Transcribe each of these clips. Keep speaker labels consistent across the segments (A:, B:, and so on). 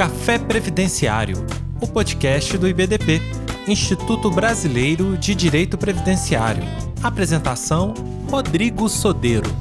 A: Café Previdenciário, o podcast do IBDP, Instituto Brasileiro de Direito Previdenciário. Apresentação: Rodrigo Sodeiro.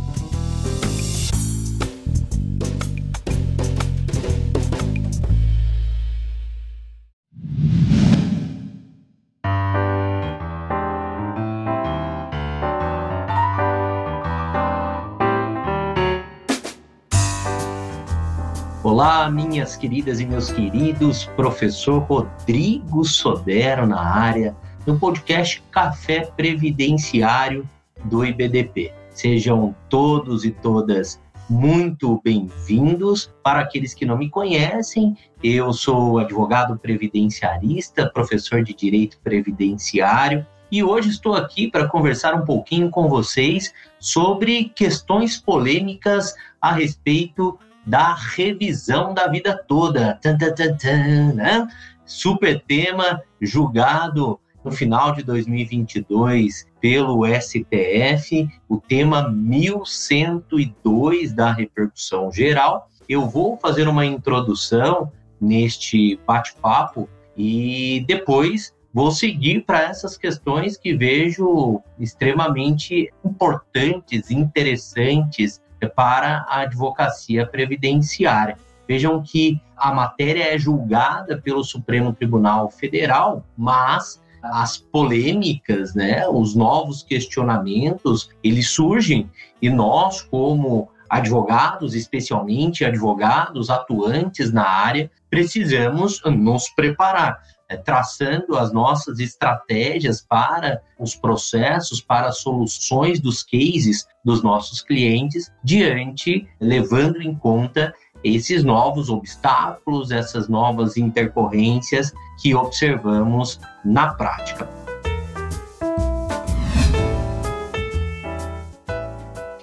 B: Olá, minhas queridas e meus queridos, professor Rodrigo Sodero na área, no podcast Café Previdenciário do IBDP. Sejam todos e todas muito bem-vindos. Para aqueles que não me conhecem, eu sou advogado previdenciarista, professor de direito previdenciário e hoje estou aqui para conversar um pouquinho com vocês sobre questões polêmicas a respeito da revisão da vida toda. Tan, tan, tan, né? Super tema julgado no final de 2022 pelo STF, o tema 1102 da repercussão geral. Eu vou fazer uma introdução neste bate-papo e depois vou seguir para essas questões que vejo extremamente importantes, interessantes para a advocacia previdenciária. Vejam que a matéria é julgada pelo Supremo Tribunal Federal, mas as polêmicas, né, os novos questionamentos, eles surgem e nós, como advogados, especialmente advogados atuantes na área, precisamos nos preparar é, traçando as nossas estratégias para os processos, para as soluções dos cases dos nossos clientes, diante, levando em conta esses novos obstáculos, essas novas intercorrências que observamos na prática.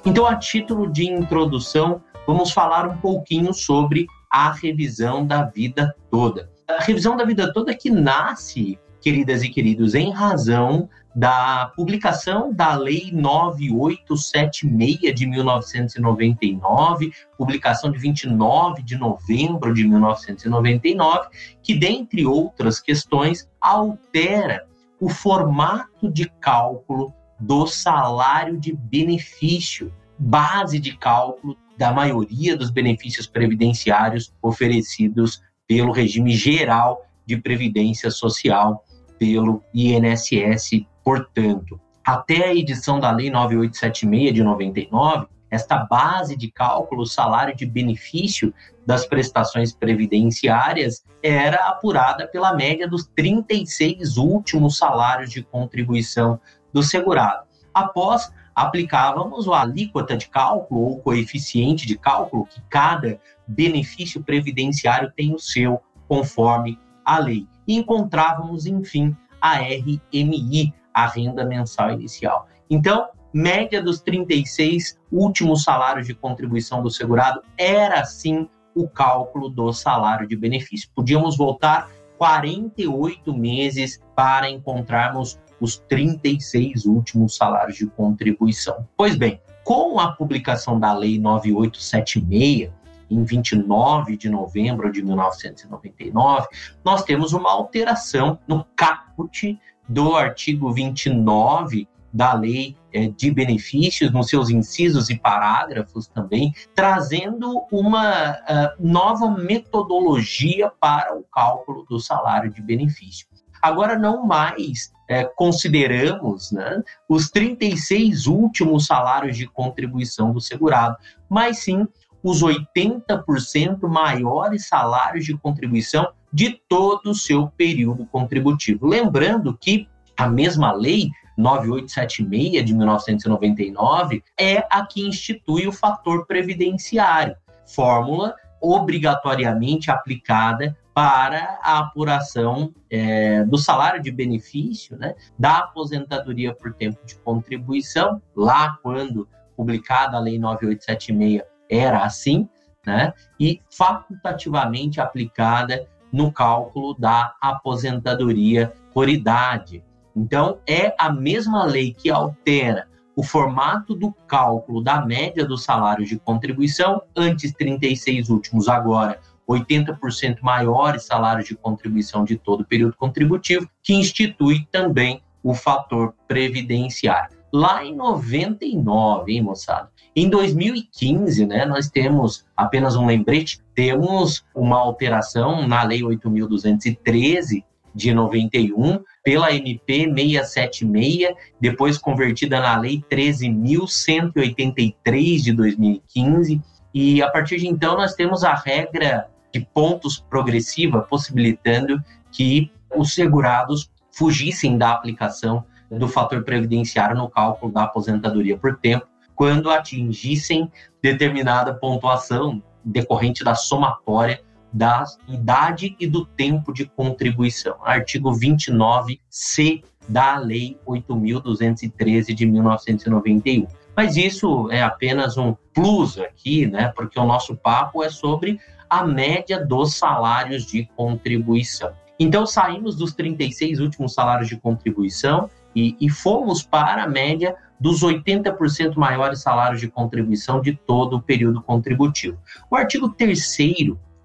B: Então, a título de introdução, vamos falar um pouquinho sobre a revisão da vida toda a revisão da vida toda que nasce, queridas e queridos, em razão da publicação da Lei 9876 de 1999, publicação de 29 de novembro de 1999, que, dentre outras questões, altera o formato de cálculo do salário de benefício, base de cálculo da maioria dos benefícios previdenciários oferecidos pelo regime geral de previdência social, pelo INSS, portanto. Até a edição da Lei 9876 de 99, esta base de cálculo, salário de benefício das prestações previdenciárias era apurada pela média dos 36 últimos salários de contribuição do segurado. Após aplicávamos a alíquota de cálculo ou coeficiente de cálculo que cada benefício previdenciário tem o seu, conforme a lei. E encontrávamos, enfim, a RMI, a renda mensal inicial. Então, média dos 36 últimos salários de contribuição do segurado era sim o cálculo do salário de benefício. Podíamos voltar 48 meses para encontrarmos os 36 últimos salários de contribuição. Pois bem, com a publicação da Lei 9876, em 29 de novembro de 1999, nós temos uma alteração no caput do artigo 29 da Lei é, de Benefícios, nos seus incisos e parágrafos também, trazendo uma uh, nova metodologia para o cálculo do salário de benefício. Agora, não mais é, consideramos né, os 36 últimos salários de contribuição do segurado, mas sim os 80% maiores salários de contribuição de todo o seu período contributivo. Lembrando que a mesma lei 9876 de 1999 é a que institui o fator previdenciário, fórmula obrigatoriamente aplicada para a apuração é, do salário de benefício, né, da aposentadoria por tempo de contribuição, lá quando publicada a Lei 9876 era assim, né, e facultativamente aplicada no cálculo da aposentadoria por idade. Então, é a mesma lei que altera o formato do cálculo da média dos salários de contribuição, antes 36 últimos, agora 80% maiores salários de contribuição de todo o período contributivo, que institui também o fator previdenciário. Lá em 99, hein, moçada? Em 2015, né, nós temos apenas um lembrete, temos uma alteração na Lei 8.213 de 91, pela MP 676, depois convertida na Lei 13.183 de 2015, e a partir de então nós temos a regra de pontos progressiva, possibilitando que os segurados fugissem da aplicação do fator previdenciário no cálculo da aposentadoria por tempo, quando atingissem determinada pontuação decorrente da somatória da idade e do tempo de contribuição. Artigo 29C da Lei 8.213 de 1991. Mas isso é apenas um plus aqui, né? Porque o nosso papo é sobre a média dos salários de contribuição. Então saímos dos 36 últimos salários de contribuição e, e fomos para a média dos 80% maiores salários de contribuição de todo o período contributivo. O artigo 3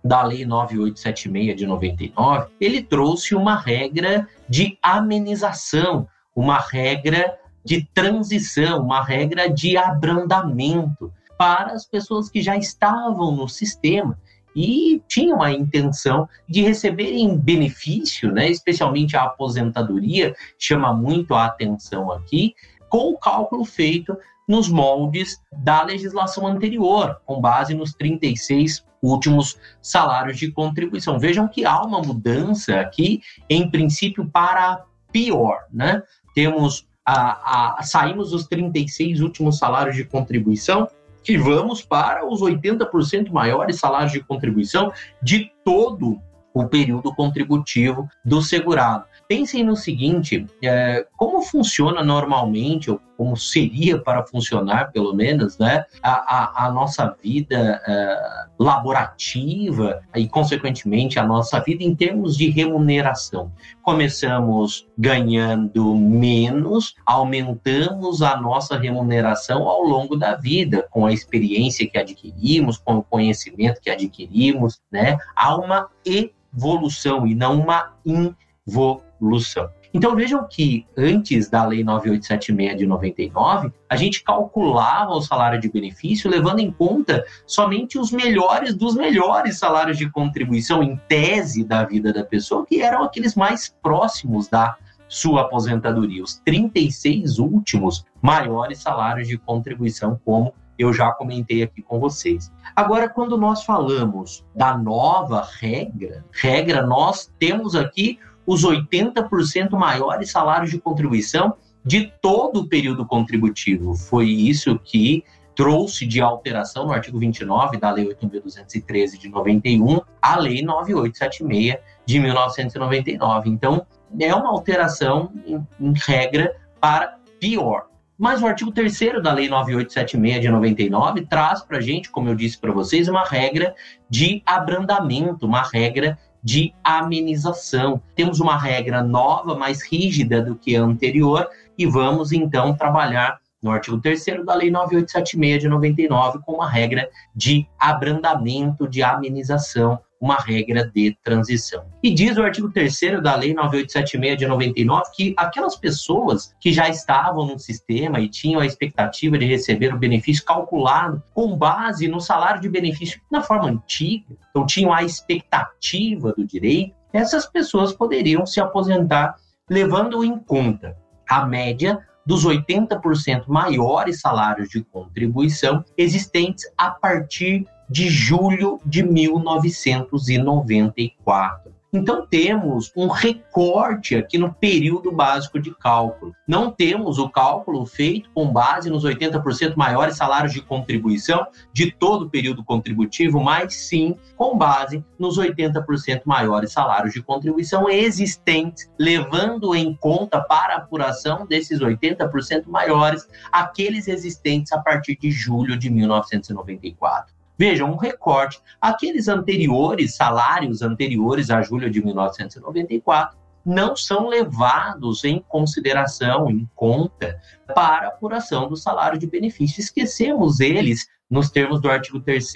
B: da Lei 9876 de 99, ele trouxe uma regra de amenização, uma regra de transição, uma regra de abrandamento para as pessoas que já estavam no sistema e tinham a intenção de receberem benefício, né, especialmente a aposentadoria, chama muito a atenção aqui, com o cálculo feito nos moldes da legislação anterior, com base nos 36 últimos salários de contribuição. Vejam que há uma mudança aqui, em princípio, para pior, né? Temos a, a, saímos dos 36 últimos salários de contribuição e vamos para os 80% maiores salários de contribuição de todo o período contributivo do segurado. Pensem no seguinte: é, como funciona normalmente, ou como seria para funcionar, pelo menos, né, a, a, a nossa vida é, laborativa e, consequentemente, a nossa vida em termos de remuneração. Começamos ganhando menos, aumentamos a nossa remuneração ao longo da vida, com a experiência que adquirimos, com o conhecimento que adquirimos, né? Há uma evolução e não uma involução Lução. Então vejam que antes da Lei 9876 de 99, a gente calculava o salário de benefício levando em conta somente os melhores dos melhores salários de contribuição em tese da vida da pessoa, que eram aqueles mais próximos da sua aposentadoria, os 36 últimos maiores salários de contribuição, como eu já comentei aqui com vocês. Agora, quando nós falamos da nova regra, regra, nós temos aqui os 80% maiores salários de contribuição de todo o período contributivo. Foi isso que trouxe de alteração no artigo 29 da Lei 8.213 de 91 a Lei 9876 de 1999. Então, é uma alteração em, em regra para pior. Mas o artigo 3 da Lei 9876 de 99 traz para a gente, como eu disse para vocês, uma regra de abrandamento, uma regra de amenização. Temos uma regra nova, mais rígida do que a anterior, e vamos então trabalhar no artigo 3 da Lei 9876 de 99 com uma regra de abrandamento, de amenização uma regra de transição. E diz o artigo 3 da Lei 9876 de 99 que aquelas pessoas que já estavam no sistema e tinham a expectativa de receber o benefício calculado com base no salário de benefício na forma antiga, então tinham a expectativa do direito, essas pessoas poderiam se aposentar levando em conta a média dos 80% maiores salários de contribuição existentes a partir de julho de 1994. Então temos um recorte aqui no período básico de cálculo. Não temos o cálculo feito com base nos 80% maiores salários de contribuição de todo o período contributivo, mas sim com base nos 80% maiores salários de contribuição existentes, levando em conta para apuração desses 80% maiores aqueles existentes a partir de julho de 1994. Vejam, um recorte. Aqueles anteriores, salários anteriores a julho de 1994, não são levados em consideração, em conta, para apuração do salário de benefício. Esquecemos eles nos termos do artigo 3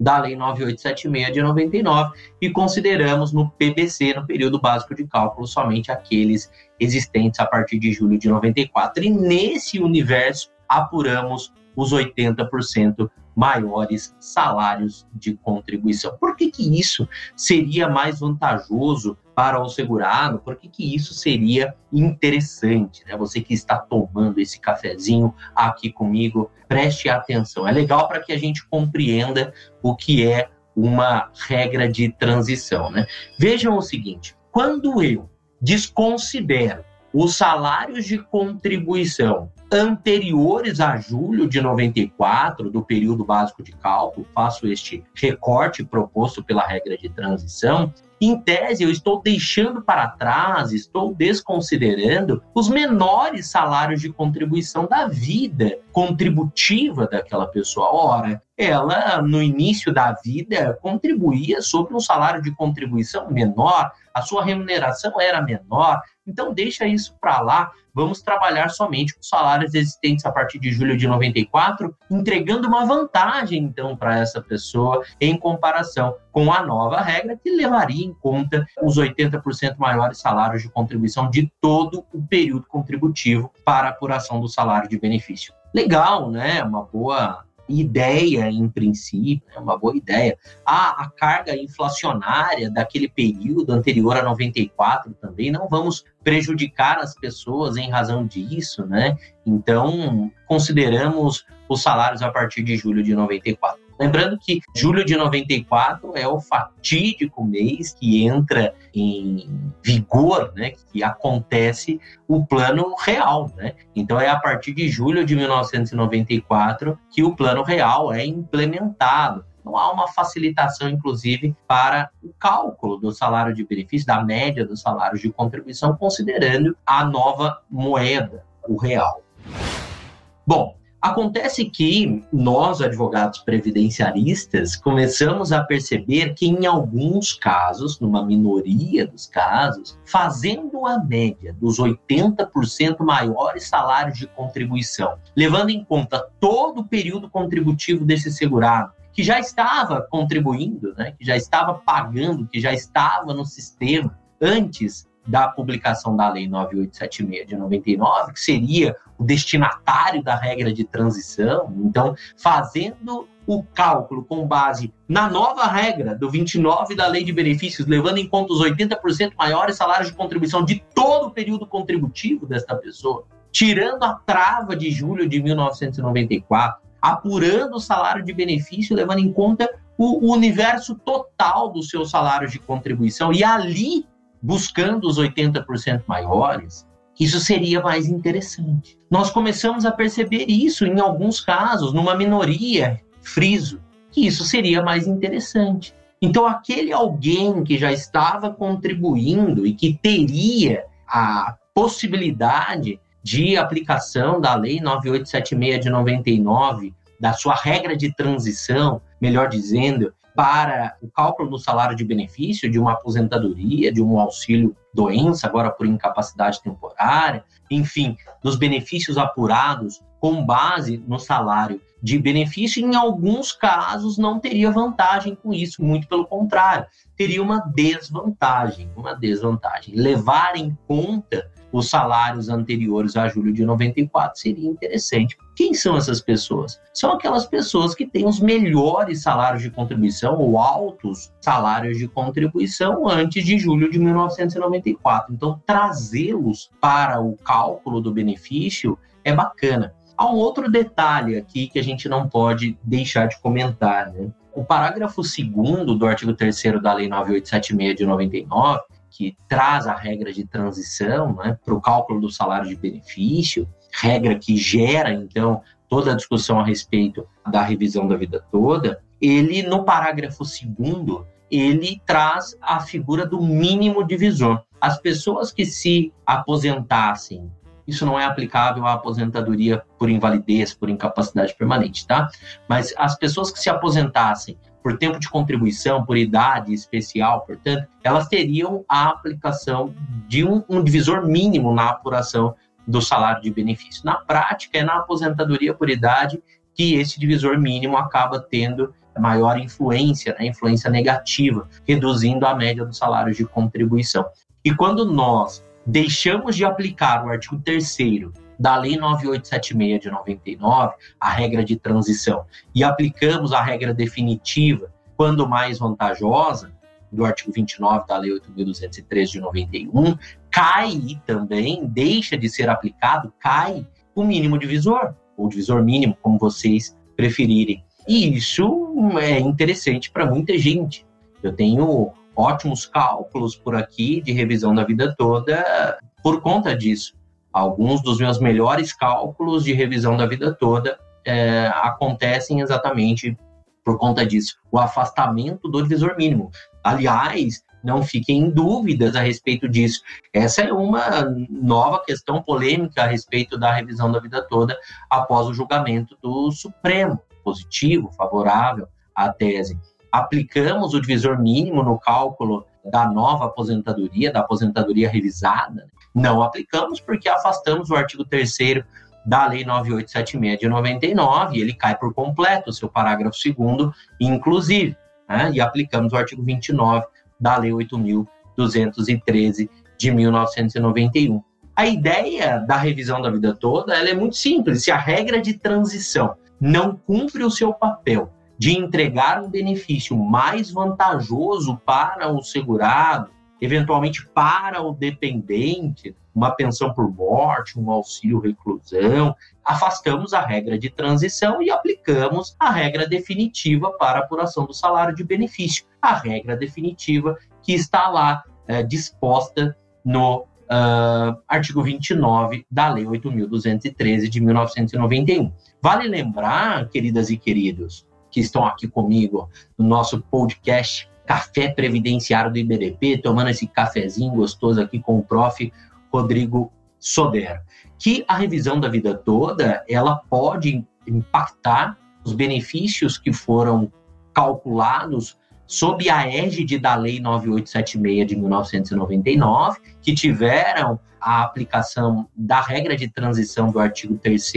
B: da Lei 9876 de 99 e consideramos no PBC, no período básico de cálculo, somente aqueles existentes a partir de julho de 94. E nesse universo apuramos os 80% maiores salários de contribuição. Por que, que isso seria mais vantajoso para o segurado? Por que, que isso seria interessante? Né? Você que está tomando esse cafezinho aqui comigo, preste atenção. É legal para que a gente compreenda o que é uma regra de transição. Né? Vejam o seguinte: quando eu desconsidero os salários de contribuição anteriores a julho de 94, do período básico de cálculo, faço este recorte proposto pela regra de transição, em tese, eu estou deixando para trás, estou desconsiderando os menores salários de contribuição da vida contributiva daquela pessoa. Ora, ela, no início da vida, contribuía sobre um salário de contribuição menor, a sua remuneração era menor, então deixa isso para lá, vamos trabalhar somente com salários existentes a partir de julho de 94, entregando uma vantagem então para essa pessoa em comparação com a nova regra que levaria em conta os 80% maiores salários de contribuição de todo o período contributivo para a apuração do salário de benefício. Legal, né? Uma boa ideia, em princípio, é uma boa ideia. Ah, a carga inflacionária daquele período anterior a 94 também, não vamos prejudicar as pessoas em razão disso, né? Então, consideramos os salários a partir de julho de 94. Lembrando que julho de 94 é o fatídico mês que entra em vigor, né, que acontece o plano real, né? Então é a partir de julho de 1994 que o plano real é implementado. Então há uma facilitação, inclusive, para o cálculo do salário de benefício, da média dos salários de contribuição, considerando a nova moeda, o real. Bom, Acontece que nós, advogados previdenciaristas, começamos a perceber que, em alguns casos, numa minoria dos casos, fazendo a média dos 80% maiores salários de contribuição, levando em conta todo o período contributivo desse segurado, que já estava contribuindo, né, que já estava pagando, que já estava no sistema antes da publicação da Lei 9876 de 99, que seria o destinatário da regra de transição. Então, fazendo o cálculo com base na nova regra do 29 da Lei de Benefícios, levando em conta os 80% maiores salários de contribuição de todo o período contributivo desta pessoa, tirando a trava de julho de 1994, apurando o salário de benefício, levando em conta o universo total do seu salário de contribuição e ali buscando os 80% maiores, isso seria mais interessante. Nós começamos a perceber isso em alguns casos, numa minoria, friso, que isso seria mais interessante. Então, aquele alguém que já estava contribuindo e que teria a possibilidade de aplicação da Lei 9876 de 99, da sua regra de transição, melhor dizendo, para o cálculo do salário de benefício de uma aposentadoria, de um auxílio doença, agora por incapacidade temporária, enfim, dos benefícios apurados com base no salário de benefício, em alguns casos não teria vantagem com isso, muito pelo contrário, teria uma desvantagem, uma desvantagem. Levar em conta os salários anteriores a julho de 94 seria interessante. Quem são essas pessoas? São aquelas pessoas que têm os melhores salários de contribuição ou altos salários de contribuição antes de julho de 1994. Então, trazê-los para o cálculo do benefício é bacana. Há um outro detalhe aqui que a gente não pode deixar de comentar, né? O parágrafo 2 do artigo 3 da Lei 9876 de 99 que traz a regra de transição né, para o cálculo do salário de benefício, regra que gera, então, toda a discussão a respeito da revisão da vida toda, ele, no parágrafo segundo, ele traz a figura do mínimo divisor. As pessoas que se aposentassem, isso não é aplicável à aposentadoria por invalidez, por incapacidade permanente, tá? Mas as pessoas que se aposentassem por tempo de contribuição, por idade especial, portanto, elas teriam a aplicação de um, um divisor mínimo na apuração do salário de benefício. Na prática, é na aposentadoria por idade que esse divisor mínimo acaba tendo maior influência, né, influência negativa, reduzindo a média dos salários de contribuição. E quando nós deixamos de aplicar o artigo 3 da Lei 9876 de 99, a regra de transição, e aplicamos a regra definitiva, quando mais vantajosa, do artigo 29 da Lei 8.203 de 91, cai também, deixa de ser aplicado, cai o mínimo divisor, ou divisor mínimo, como vocês preferirem. E isso é interessante para muita gente. Eu tenho ótimos cálculos por aqui de revisão da vida toda por conta disso. Alguns dos meus melhores cálculos de revisão da vida toda é, acontecem exatamente por conta disso. O afastamento do divisor mínimo. Aliás, não fiquem em dúvidas a respeito disso. Essa é uma nova questão polêmica a respeito da revisão da vida toda após o julgamento do Supremo, positivo, favorável à tese. Aplicamos o divisor mínimo no cálculo da nova aposentadoria, da aposentadoria revisada. Não aplicamos porque afastamos o artigo 3 da Lei 9876 de 99, e ele cai por completo, seu parágrafo 2 inclusive, né? e aplicamos o artigo 29 da Lei 8.213 de 1991. A ideia da revisão da vida toda ela é muito simples. Se a regra de transição não cumpre o seu papel de entregar um benefício mais vantajoso para o segurado, eventualmente para o dependente, uma pensão por morte, um auxílio reclusão, afastamos a regra de transição e aplicamos a regra definitiva para apuração do salário de benefício, a regra definitiva que está lá é, disposta no uh, artigo 29 da Lei 8.213 de 1991. Vale lembrar, queridas e queridos, que estão aqui comigo no nosso podcast café previdenciário do IBDP, tomando esse cafezinho gostoso aqui com o prof. Rodrigo Sodero, que a revisão da vida toda, ela pode impactar os benefícios que foram calculados sob a égide da Lei 9876 de 1999, que tiveram a aplicação da regra de transição do artigo 3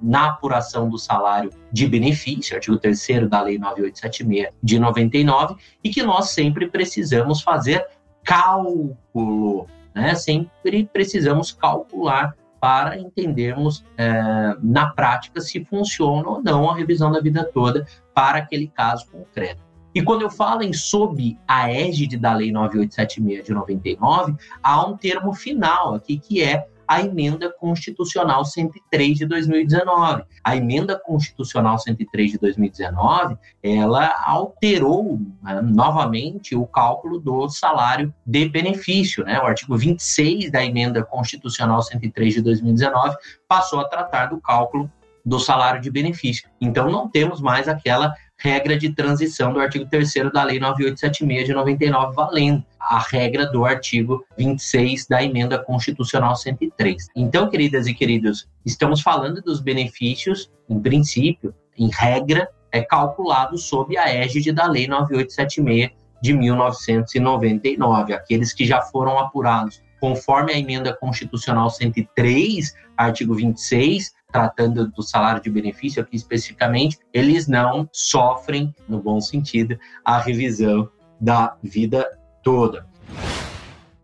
B: na apuração do salário de benefício, artigo 3 da Lei 9876 de 99, e que nós sempre precisamos fazer cálculo, né? Sempre precisamos calcular para entendermos é, na prática se funciona ou não a revisão da vida toda para aquele caso concreto. E quando eu falo em sob a égide da Lei 9876 de 99, há um termo final aqui que é a emenda constitucional 103 de 2019. A emenda constitucional 103 de 2019, ela alterou né, novamente o cálculo do salário de benefício, né? O artigo 26 da emenda constitucional 103 de 2019 passou a tratar do cálculo do salário de benefício. Então não temos mais aquela regra de transição do artigo 3 da Lei 9876 de 99 valendo a regra do artigo 26 da emenda constitucional 103. Então, queridas e queridos, estamos falando dos benefícios, em princípio, em regra, é calculado sob a égide da Lei 9876 de 1999, aqueles que já foram apurados conforme a emenda constitucional 103, artigo 26, tratando do salário de benefício aqui especificamente, eles não sofrem, no bom sentido, a revisão da vida toda.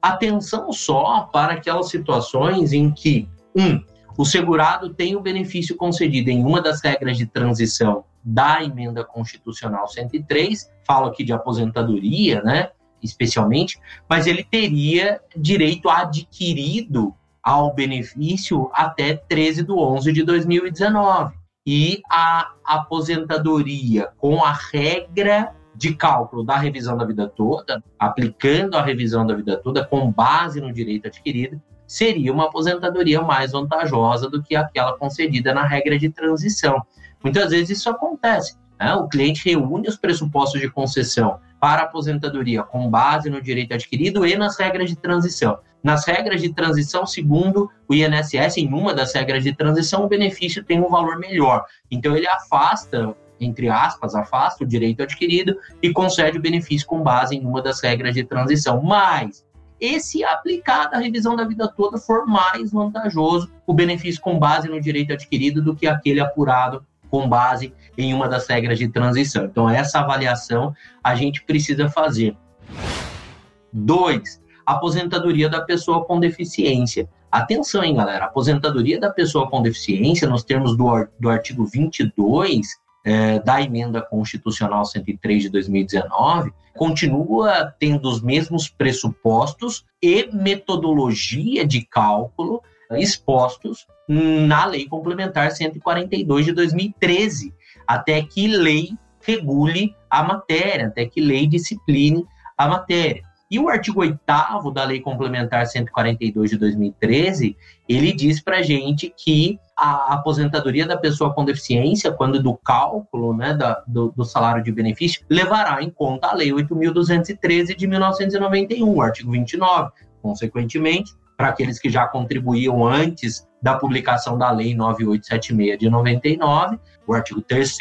B: Atenção só para aquelas situações em que, um, o segurado tem o benefício concedido em uma das regras de transição da emenda constitucional 103, falo aqui de aposentadoria, né, especialmente, mas ele teria direito adquirido ao benefício até 13 de 11 de 2019. E a aposentadoria com a regra de cálculo da revisão da vida toda, aplicando a revisão da vida toda com base no direito adquirido, seria uma aposentadoria mais vantajosa do que aquela concedida na regra de transição. Muitas vezes isso acontece. Né? O cliente reúne os pressupostos de concessão para aposentadoria com base no direito adquirido e nas regras de transição. Nas regras de transição, segundo o INSS, em uma das regras de transição, o benefício tem um valor melhor. Então, ele afasta, entre aspas, afasta o direito adquirido e concede o benefício com base em uma das regras de transição. Mas, e se aplicada a revisão da vida toda for mais vantajoso o benefício com base no direito adquirido do que aquele apurado com base em uma das regras de transição. Então, essa avaliação a gente precisa fazer. Dois, aposentadoria da pessoa com deficiência. Atenção, hein, galera? Aposentadoria da pessoa com deficiência, nos termos do, do artigo 22 é, da emenda constitucional 103 de 2019, continua tendo os mesmos pressupostos e metodologia de cálculo expostos na Lei Complementar 142 de 2013, até que lei regule a matéria, até que lei discipline a matéria. E o artigo 8 da Lei Complementar 142 de 2013, ele diz para gente que a aposentadoria da pessoa com deficiência, quando do cálculo né, da, do, do, salário de benefício, levará em conta a Lei 8.213 de 1991, o artigo 29. Consequentemente, para aqueles que já contribuíam antes da publicação da Lei 9876 de 99, o artigo 3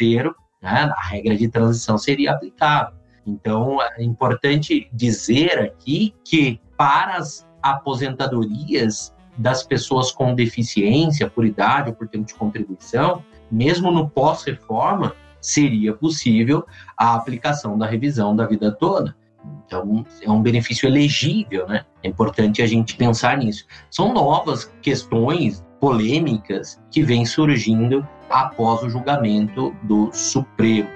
B: né, a regra de transição seria aplicável. Então, é importante dizer aqui que para as aposentadorias das pessoas com deficiência, por idade ou por tempo de contribuição, mesmo no pós-reforma, seria possível a aplicação da revisão da vida toda. Então, é um benefício elegível, né? É importante a gente pensar nisso. São novas questões polêmicas que vêm surgindo após o julgamento do Supremo.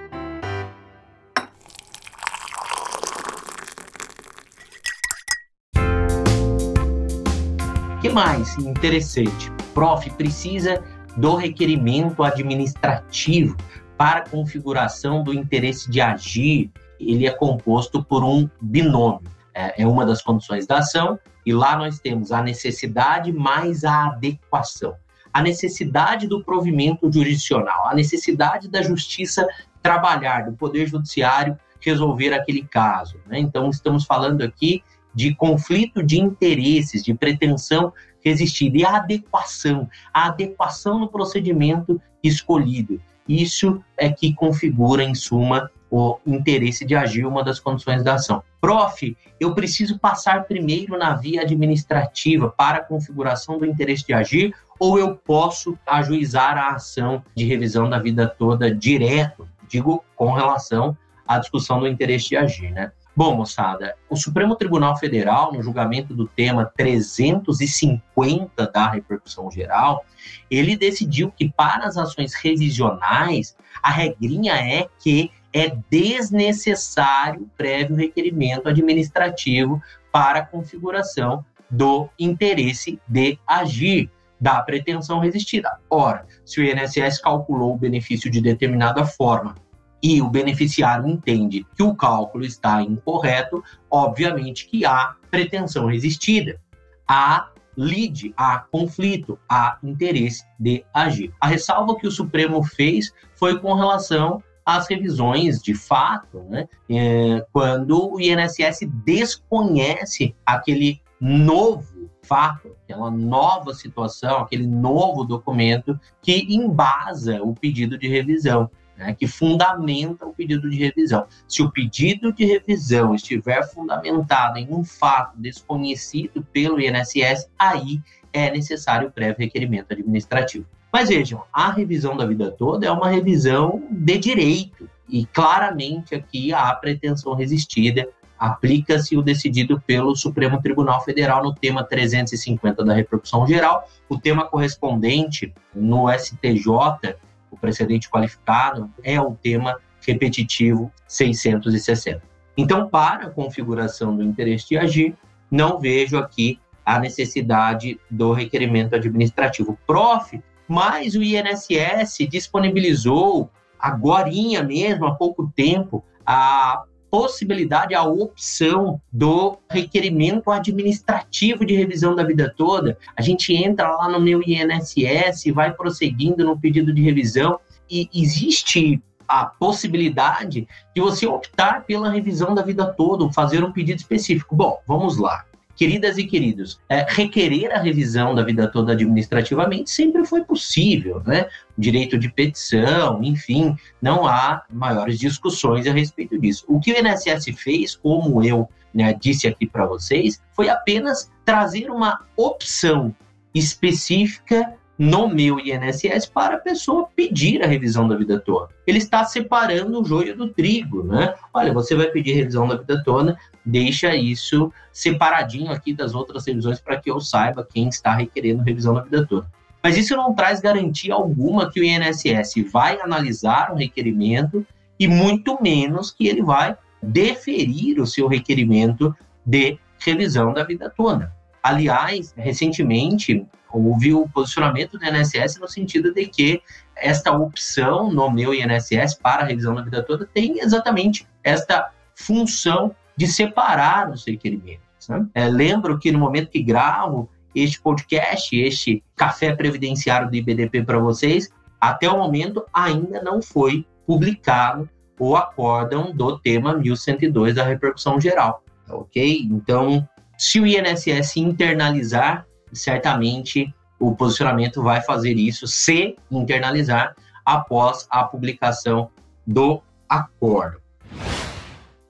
B: Mais interessante? Prof, precisa do requerimento administrativo para configuração do interesse de agir. Ele é composto por um binômio. É, é uma das condições da ação, e lá nós temos a necessidade mais a adequação. A necessidade do provimento jurisdicional, a necessidade da justiça trabalhar, do Poder Judiciário resolver aquele caso. Né? Então, estamos falando aqui de conflito de interesses, de pretensão resistida e a adequação, a adequação no procedimento escolhido. Isso é que configura, em suma, o interesse de agir uma das condições da ação. Prof, eu preciso passar primeiro na via administrativa para a configuração do interesse de agir ou eu posso ajuizar a ação de revisão da vida toda direto, digo, com relação à discussão do interesse de agir, né? Bom, moçada, o Supremo Tribunal Federal, no julgamento do tema 350 da repercussão geral, ele decidiu que para as ações revisionais, a regrinha é que é desnecessário prévio requerimento administrativo para a configuração do interesse de agir da pretensão resistida. Ora, se o INSS calculou o benefício de determinada forma e o beneficiário entende que o cálculo está incorreto, obviamente que há pretensão resistida, há lide, há conflito, há interesse de agir. A ressalva que o Supremo fez foi com relação às revisões de fato, né? É, quando o INSS desconhece aquele novo fato, aquela nova situação, aquele novo documento que embasa o pedido de revisão né, que fundamenta o pedido de revisão. Se o pedido de revisão estiver fundamentado em um fato desconhecido pelo INSS, aí é necessário o prévio requerimento administrativo. Mas vejam, a revisão da vida toda é uma revisão de direito, e claramente aqui há pretensão resistida, aplica-se o decidido pelo Supremo Tribunal Federal no tema 350 da repercussão geral, o tema correspondente no STJ o precedente qualificado é o tema repetitivo 660. Então, para a configuração do interesse de agir, não vejo aqui a necessidade do requerimento administrativo. Prof, mas o INSS disponibilizou agora mesmo, há pouco tempo, a possibilidade, a opção do requerimento administrativo de revisão da vida toda. A gente entra lá no meu INSS, vai prosseguindo no pedido de revisão e existe a possibilidade de você optar pela revisão da vida toda, fazer um pedido específico. Bom, vamos lá. Queridas e queridos, é, requerer a revisão da vida toda administrativamente sempre foi possível, né? Direito de petição, enfim, não há maiores discussões a respeito disso. O que o INSS fez, como eu né, disse aqui para vocês, foi apenas trazer uma opção específica no meu INSS para a pessoa pedir a revisão da vida toda. Ele está separando o joio do trigo, né? Olha, você vai pedir revisão da vida toda, deixa isso separadinho aqui das outras revisões para que eu saiba quem está requerendo revisão da vida toda. Mas isso não traz garantia alguma que o INSS vai analisar um requerimento e muito menos que ele vai deferir o seu requerimento de revisão da vida toda. Aliás, recentemente houve o posicionamento do INSS no sentido de que esta opção no meu INSS para a revisão da vida toda tem exatamente esta função de separar os requerimentos. Né? É, lembro que no momento que gravo este podcast, este café previdenciário do IBDP para vocês, até o momento ainda não foi publicado o acórdão do tema 1102 da repercussão geral, ok? Então, se o INSS internalizar, certamente o posicionamento vai fazer isso, se internalizar, após a publicação do acordo.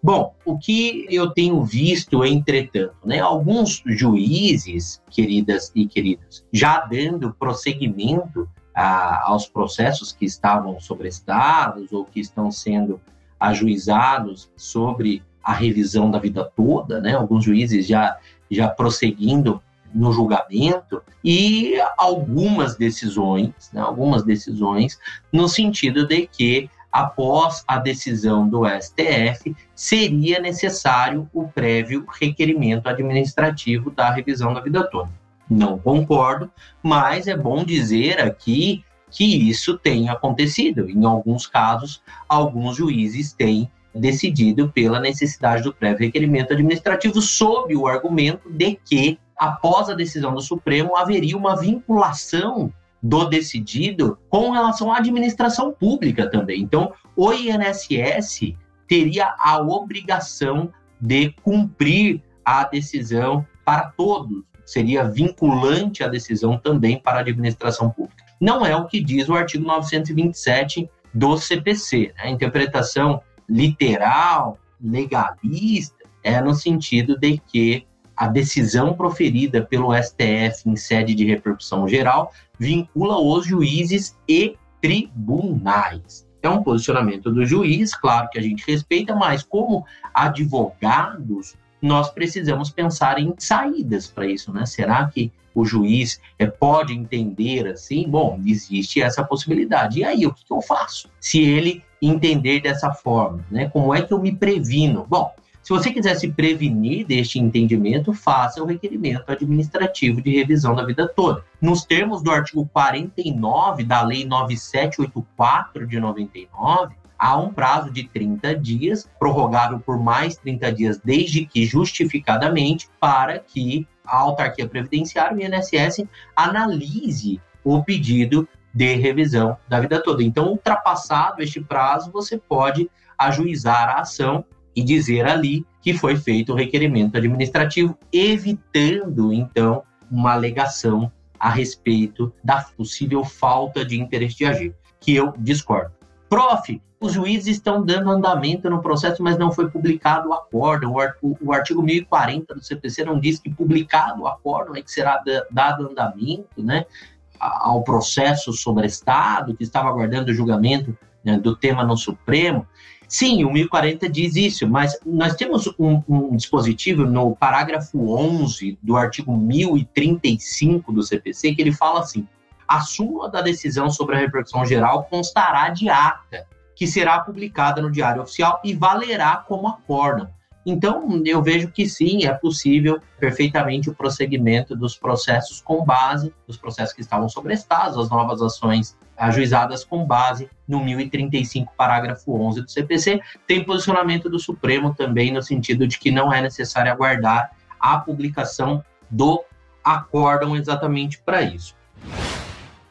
B: Bom, o que eu tenho visto, entretanto, né, alguns juízes, queridas e queridos, já dando prosseguimento a, aos processos que estavam sobrestados ou que estão sendo ajuizados sobre a revisão da vida toda, né? Alguns juízes já já prosseguindo no julgamento e algumas decisões, né, algumas decisões no sentido de que após a decisão do STF seria necessário o prévio requerimento administrativo da revisão da vida toda. Não concordo, mas é bom dizer aqui que isso tem acontecido. Em alguns casos, alguns juízes têm decidido pela necessidade do prévio requerimento administrativo, sob o argumento de que, após a decisão do Supremo, haveria uma vinculação do decidido com relação à administração pública também. Então, o INSS teria a obrigação de cumprir a decisão para todos, seria vinculante a decisão também para a administração pública. Não é o que diz o artigo 927 do CPC. Né? A interpretação literal, legalista, é no sentido de que a decisão proferida pelo STF em sede de repercussão geral vincula os juízes e tribunais. É um posicionamento do juiz, claro que a gente respeita, mas como advogados, nós precisamos pensar em saídas para isso, né? Será que o juiz é, pode entender assim? Bom, existe essa possibilidade. E aí, o que, que eu faço? Se ele entender dessa forma, né? Como é que eu me previno? Bom, se você quiser se prevenir deste entendimento, faça o requerimento administrativo de revisão da vida toda. Nos termos do artigo 49 da Lei 9784 de 99, há um prazo de 30 dias, prorrogável por mais 30 dias, desde que justificadamente, para que a autarquia previdenciária, o INSS, analise o pedido de revisão da vida toda. Então, ultrapassado este prazo, você pode ajuizar a ação e dizer ali que foi feito o requerimento administrativo, evitando, então, uma alegação a respeito da possível falta de interesse de agir, que eu discordo. Prof, os juízes estão dando andamento no processo, mas não foi publicado o acordo. O, artigo 1040 do CPC não diz que publicado o acordo é que será dado andamento, né? Ao processo sobre Estado, que estava aguardando o julgamento né, do tema no Supremo. Sim, o 1040 diz isso, mas nós temos um, um, dispositivo no parágrafo 11 do artigo 1035 do CPC que ele fala assim: a súmula da decisão sobre a repercussão geral constará de ata, que será publicada no Diário Oficial e valerá como acórdão. Então, eu vejo que sim, é possível perfeitamente o prosseguimento dos processos com base nos processos que estavam sobrestados, as novas ações ajuizadas com base no 1035, parágrafo 11 do CPC. Tem posicionamento do Supremo também no sentido de que não é necessário aguardar a publicação do acórdão exatamente para isso.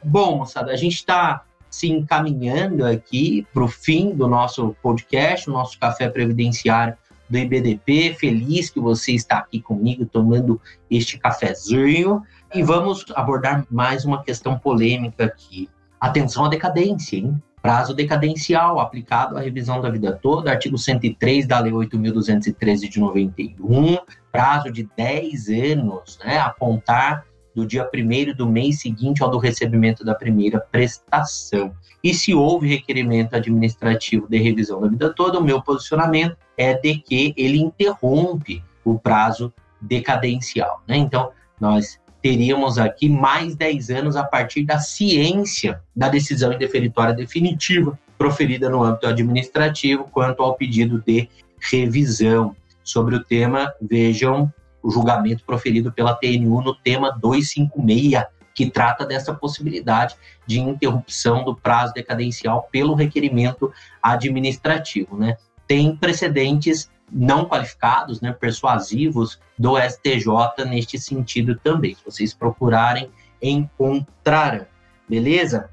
B: Bom, moçada, a gente está se encaminhando aqui para o fim do nosso podcast, o nosso café previdenciário do IBDP. Feliz que você está aqui comigo tomando este cafezinho. E vamos abordar mais uma questão polêmica aqui. Atenção à decadência, hein? Prazo decadencial aplicado à revisão da vida toda, artigo 103 da Lei 8.213 de 91, prazo de 10 anos, né? Apontar do dia primeiro do mês seguinte ao do recebimento da primeira prestação. E se houve requerimento administrativo de revisão da vida toda, o meu posicionamento é de que ele interrompe o prazo decadencial. Né? Então, nós teríamos aqui mais 10 anos a partir da ciência da decisão indeferitória definitiva proferida no âmbito administrativo quanto ao pedido de revisão. Sobre o tema, vejam o julgamento proferido pela TNU no tema 256, que trata dessa possibilidade de interrupção do prazo decadencial pelo requerimento administrativo. Né? Tem precedentes não qualificados, né, persuasivos do STJ neste sentido também. Se vocês procurarem, encontrarão. Beleza?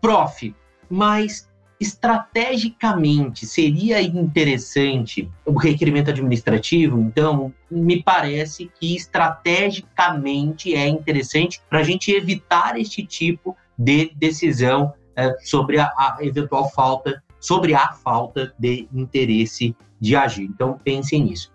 B: Prof, mas estrategicamente seria interessante o requerimento administrativo, então me parece que estrategicamente é interessante para a gente evitar este tipo de decisão é, sobre a, a, eventual falta, sobre a falta de interesse de agir. Então pensem nisso.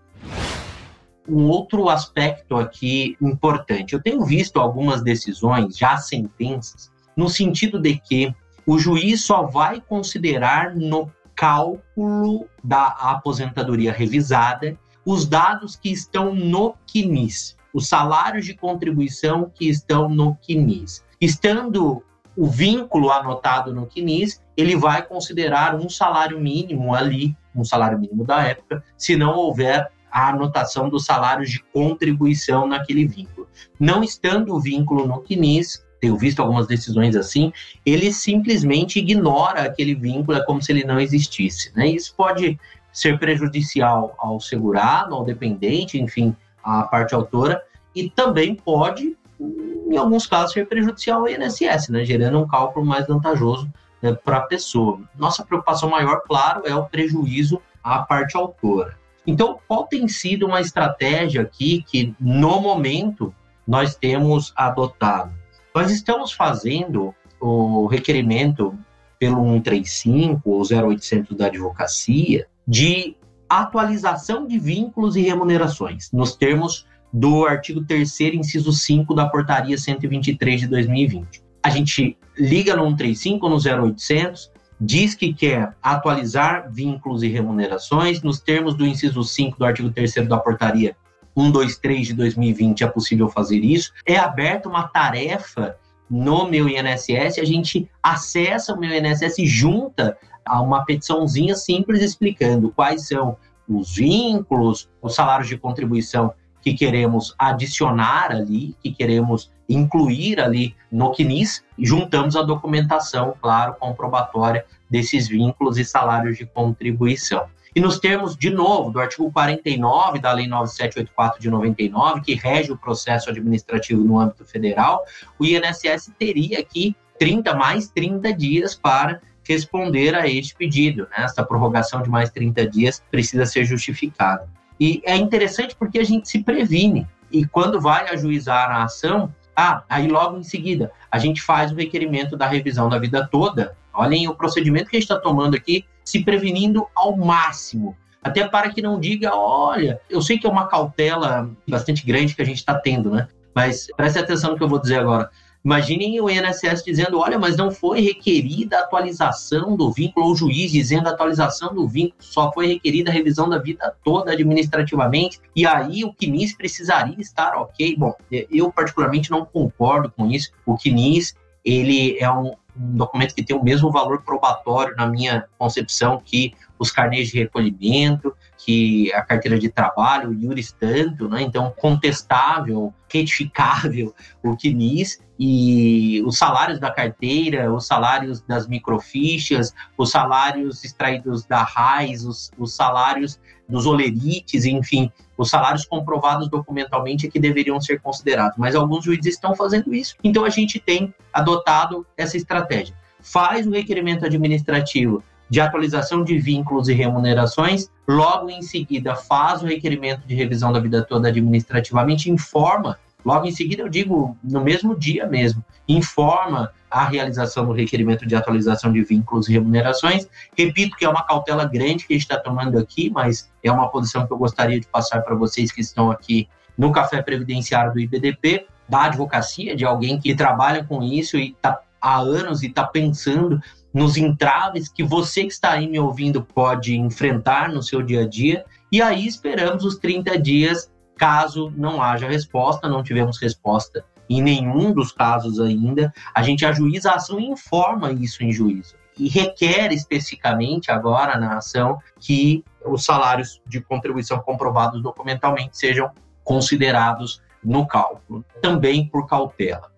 B: Um outro aspecto aqui importante, eu tenho visto algumas decisões, já sentenças, no sentido de que o juiz só vai considerar no cálculo da aposentadoria revisada os dados que estão no CNIS, os salários de contribuição que estão no CNIS. Estando o vínculo anotado no CNIS, ele vai considerar um salário mínimo ali, um salário mínimo da época, se não houver a anotação dos salários de contribuição naquele vínculo. Não estando o vínculo no CNIS, tenho visto algumas decisões assim, ele simplesmente ignora aquele vínculo, é como se ele não existisse. Né? Isso pode ser prejudicial ao segurado, ao dependente, enfim, à parte autora, e também pode, em alguns casos, ser prejudicial ao INSS, né? gerando um cálculo mais vantajoso né, para a pessoa. Nossa preocupação maior, claro, é o prejuízo à parte autora. Então, qual tem sido uma estratégia aqui que, no momento, nós temos adotado? Nós estamos fazendo o requerimento pelo 135 ou 0800 da advocacia de atualização de vínculos e remunerações, nos termos do artigo 3 inciso 5 da portaria 123 de 2020. A gente liga no 135 no 0800, diz que quer atualizar vínculos e remunerações nos termos do inciso 5 do artigo 3 da portaria 123 de 2020 é possível fazer isso. É aberta uma tarefa no meu INSS, a gente acessa o meu INSS e junta a uma petiçãozinha simples explicando quais são os vínculos, os salários de contribuição que queremos adicionar ali, que queremos incluir ali no CNIS, juntamos a documentação, claro, comprobatória desses vínculos e salários de contribuição. E nos termos, de novo, do artigo 49 da Lei 9784 de 99, que rege o processo administrativo no âmbito federal, o INSS teria aqui 30 mais 30 dias para responder a este pedido. Né? Essa prorrogação de mais 30 dias precisa ser justificada. E é interessante porque a gente se previne. E quando vai ajuizar a ação, ah, aí logo em seguida, a gente faz o requerimento da revisão da vida toda. Olhem o procedimento que a gente está tomando aqui se prevenindo ao máximo. Até para que não diga, olha, eu sei que é uma cautela bastante grande que a gente está tendo, né? Mas preste atenção no que eu vou dizer agora. Imaginem o INSS dizendo, olha, mas não foi requerida a atualização do vínculo, ou o juiz dizendo a atualização do vínculo, só foi requerida a revisão da vida toda administrativamente, e aí o CNIS precisaria estar ok. Bom, eu particularmente não concordo com isso. O CNIS, ele é um, um documento que tem o mesmo valor probatório, na minha concepção, que os carnês de recolhimento, que a carteira de trabalho, o Iuris tanto, né? Então, contestável, retificável o CNIS e os salários da carteira, os salários das microfichas, os salários extraídos da RAIS, os, os salários dos olerites, enfim, os salários comprovados documentalmente é que deveriam ser considerados. Mas alguns juízes estão fazendo isso. Então, a gente tem adotado essa estratégia. Faz o requerimento administrativo de atualização de vínculos e remunerações, logo em seguida faz o requerimento de revisão da vida toda administrativamente, informa, logo em seguida eu digo no mesmo dia mesmo, informa a realização do requerimento de atualização de vínculos e remunerações. Repito que é uma cautela grande que a gente está tomando aqui, mas é uma posição que eu gostaria de passar para vocês que estão aqui no Café Previdenciário do IBDP, da advocacia, de alguém que trabalha com isso e está há anos e está pensando nos entraves que você que está aí me ouvindo pode enfrentar no seu dia a dia. E aí esperamos os 30 dias, caso não haja resposta, não tivemos resposta em nenhum dos casos ainda, a gente ajuiza a ação e informa isso em juízo. E requer especificamente agora na ação que os salários de contribuição comprovados documentalmente sejam considerados no cálculo, também por cautela.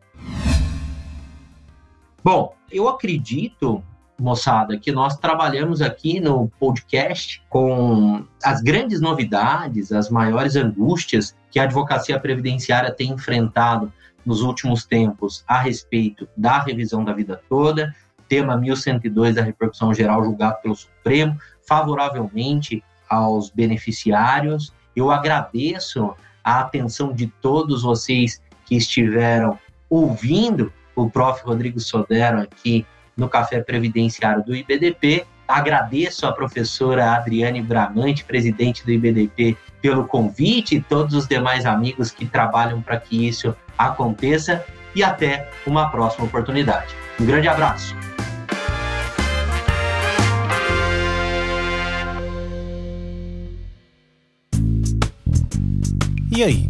B: Bom, eu acredito, moçada, que nós trabalhamos aqui no podcast com as grandes novidades, as maiores angústias que a advocacia previdenciária tem enfrentado nos últimos tempos a respeito da revisão da vida toda, tema 1102 da repercussão geral julgado pelo Supremo, favoravelmente aos beneficiários. Eu agradeço a atenção de todos vocês que estiveram ouvindo o prof. Rodrigo Sodero aqui no Café Previdenciário do IBDP. Agradeço a professora Adriane Bramante, presidente do IBDP, pelo convite e todos os demais amigos que trabalham para que isso aconteça e até uma próxima oportunidade. Um grande abraço.
A: E aí,